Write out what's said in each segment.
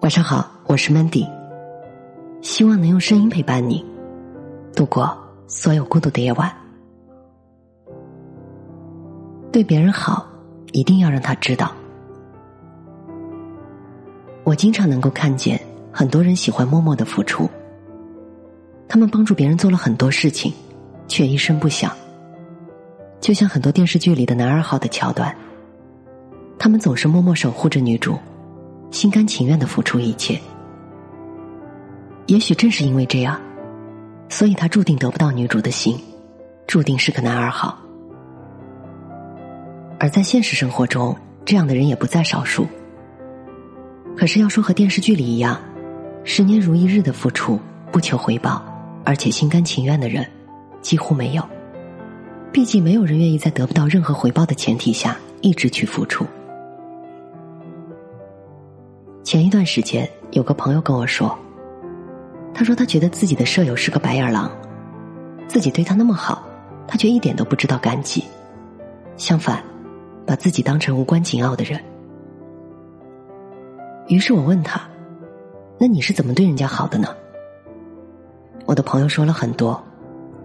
晚上好，我是 Mandy，希望能用声音陪伴你度过所有孤独的夜晚。对别人好，一定要让他知道。我经常能够看见很多人喜欢默默的付出，他们帮助别人做了很多事情，却一声不响。就像很多电视剧里的男二号的桥段，他们总是默默守护着女主。心甘情愿的付出一切，也许正是因为这样，所以他注定得不到女主的心，注定是个男二号。而在现实生活中，这样的人也不在少数。可是要说和电视剧里一样，十年如一日的付出，不求回报，而且心甘情愿的人，几乎没有。毕竟没有人愿意在得不到任何回报的前提下，一直去付出。前一段时间，有个朋友跟我说，他说他觉得自己的舍友是个白眼狼，自己对他那么好，他却一点都不知道感激，相反，把自己当成无关紧要的人。于是我问他：“那你是怎么对人家好的呢？”我的朋友说了很多，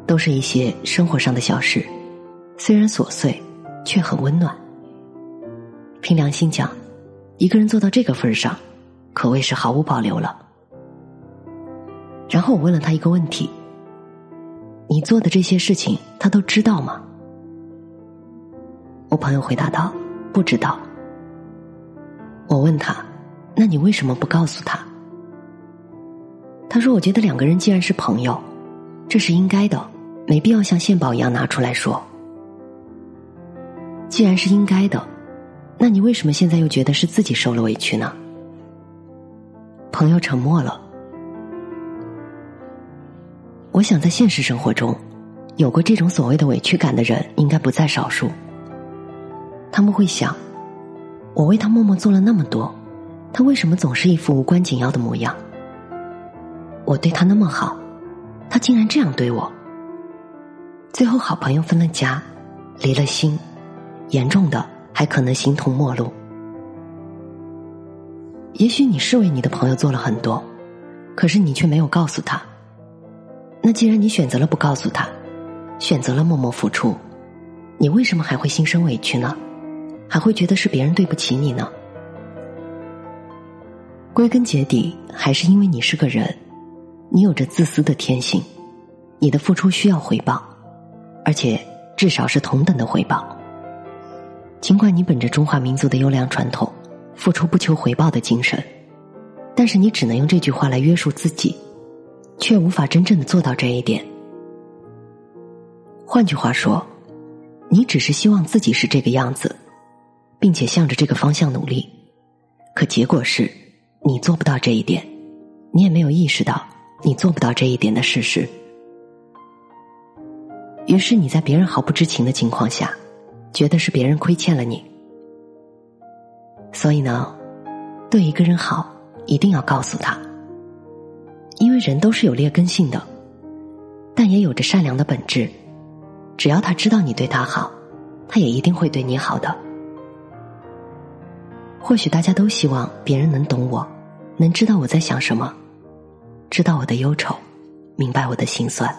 都是一些生活上的小事，虽然琐碎，却很温暖。凭良心讲，一个人做到这个份上。可谓是毫无保留了。然后我问了他一个问题：“你做的这些事情，他都知道吗？”我朋友回答道：“不知道。”我问他：“那你为什么不告诉他？”他说：“我觉得两个人既然是朋友，这是应该的，没必要像献宝一样拿出来说。既然是应该的，那你为什么现在又觉得是自己受了委屈呢？”朋友沉默了。我想，在现实生活中，有过这种所谓的委屈感的人，应该不在少数。他们会想：我为他默默做了那么多，他为什么总是一副无关紧要的模样？我对他那么好，他竟然这样对我。最后，好朋友分了家，离了心，严重的还可能形同陌路。也许你是为你的朋友做了很多，可是你却没有告诉他。那既然你选择了不告诉他，选择了默默付出，你为什么还会心生委屈呢？还会觉得是别人对不起你呢？归根结底，还是因为你是个人，你有着自私的天性，你的付出需要回报，而且至少是同等的回报。尽管你本着中华民族的优良传统。付出不求回报的精神，但是你只能用这句话来约束自己，却无法真正的做到这一点。换句话说，你只是希望自己是这个样子，并且向着这个方向努力，可结果是你做不到这一点，你也没有意识到你做不到这一点的事实。于是你在别人毫不知情的情况下，觉得是别人亏欠了你。所以呢，对一个人好，一定要告诉他，因为人都是有劣根性的，但也有着善良的本质。只要他知道你对他好，他也一定会对你好的。或许大家都希望别人能懂我，能知道我在想什么，知道我的忧愁，明白我的心酸。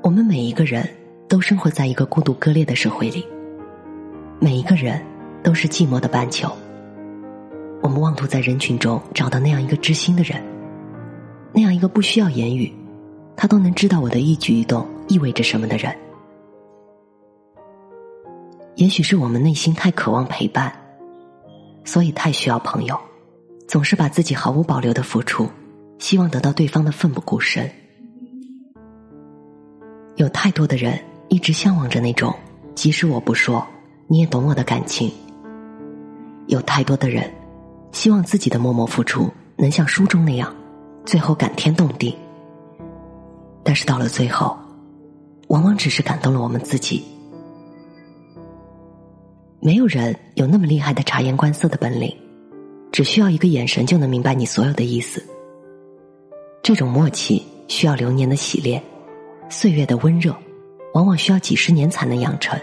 我们每一个人都生活在一个孤独割裂的社会里。每一个人都是寂寞的半球。我们妄图在人群中找到那样一个知心的人，那样一个不需要言语，他都能知道我的一举一动意味着什么的人。也许是我们内心太渴望陪伴，所以太需要朋友，总是把自己毫无保留的付出，希望得到对方的奋不顾身。有太多的人一直向往着那种，即使我不说。你也懂我的感情。有太多的人，希望自己的默默付出能像书中那样，最后感天动地。但是到了最后，往往只是感动了我们自己。没有人有那么厉害的察言观色的本领，只需要一个眼神就能明白你所有的意思。这种默契需要流年的洗练，岁月的温热，往往需要几十年才能养成。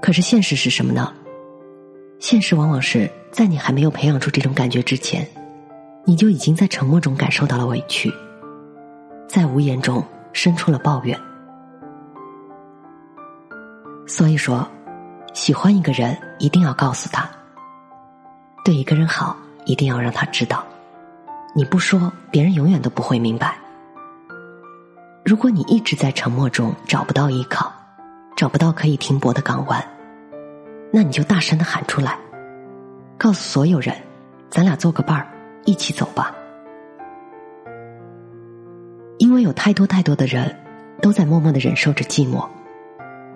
可是现实是什么呢？现实往往是在你还没有培养出这种感觉之前，你就已经在沉默中感受到了委屈，在无言中生出了抱怨。所以说，喜欢一个人一定要告诉他，对一个人好一定要让他知道。你不说，别人永远都不会明白。如果你一直在沉默中找不到依靠，找不到可以停泊的港湾。那你就大声的喊出来，告诉所有人，咱俩做个伴儿，一起走吧。因为有太多太多的人，都在默默的忍受着寂寞，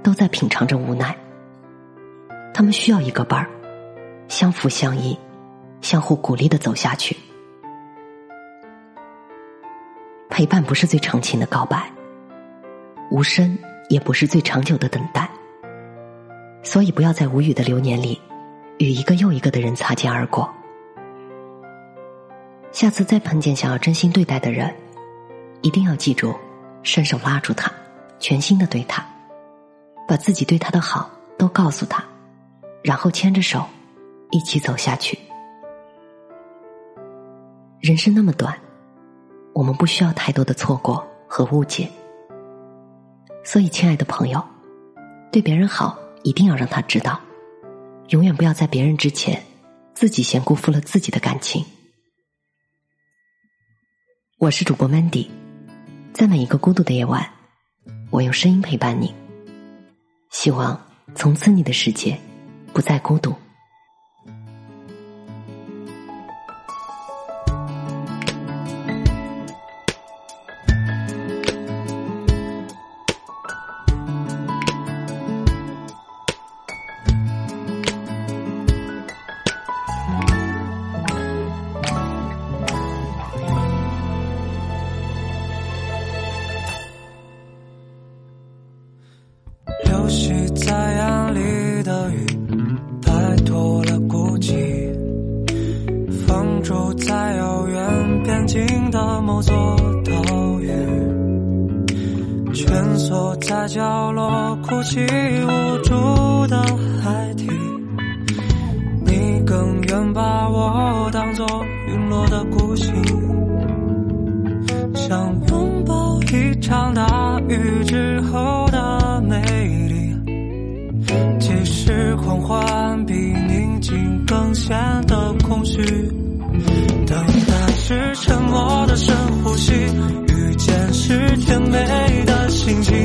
都在品尝着无奈。他们需要一个伴儿，相扶相依，相互鼓励的走下去。陪伴不是最长情的告白，无声也不是最长久的等待。所以，不要在无语的流年里，与一个又一个的人擦肩而过。下次再碰见想要真心对待的人，一定要记住，伸手拉住他，全心的对他，把自己对他的好都告诉他，然后牵着手，一起走下去。人生那么短，我们不需要太多的错过和误解。所以，亲爱的朋友，对别人好。一定要让他知道，永远不要在别人之前，自己先辜负了自己的感情。我是主播 Mandy，在每一个孤独的夜晚，我用声音陪伴你。希望从此你的世界不再孤独。住在遥远边境的某座岛屿，蜷缩在角落哭泣无助的海底，你更愿把我当作陨落的孤星，想拥抱一场大雨之后的美丽，即使狂欢比宁静更显得空虚。是沉默的深呼吸，遇见是甜美的心情，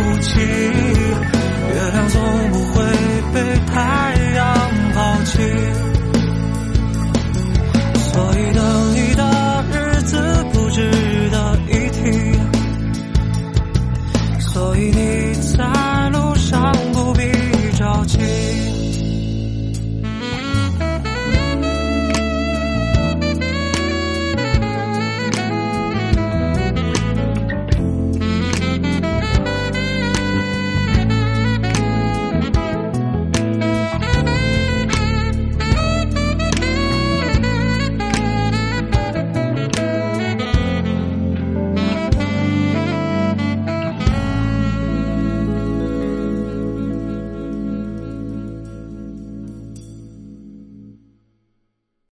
无情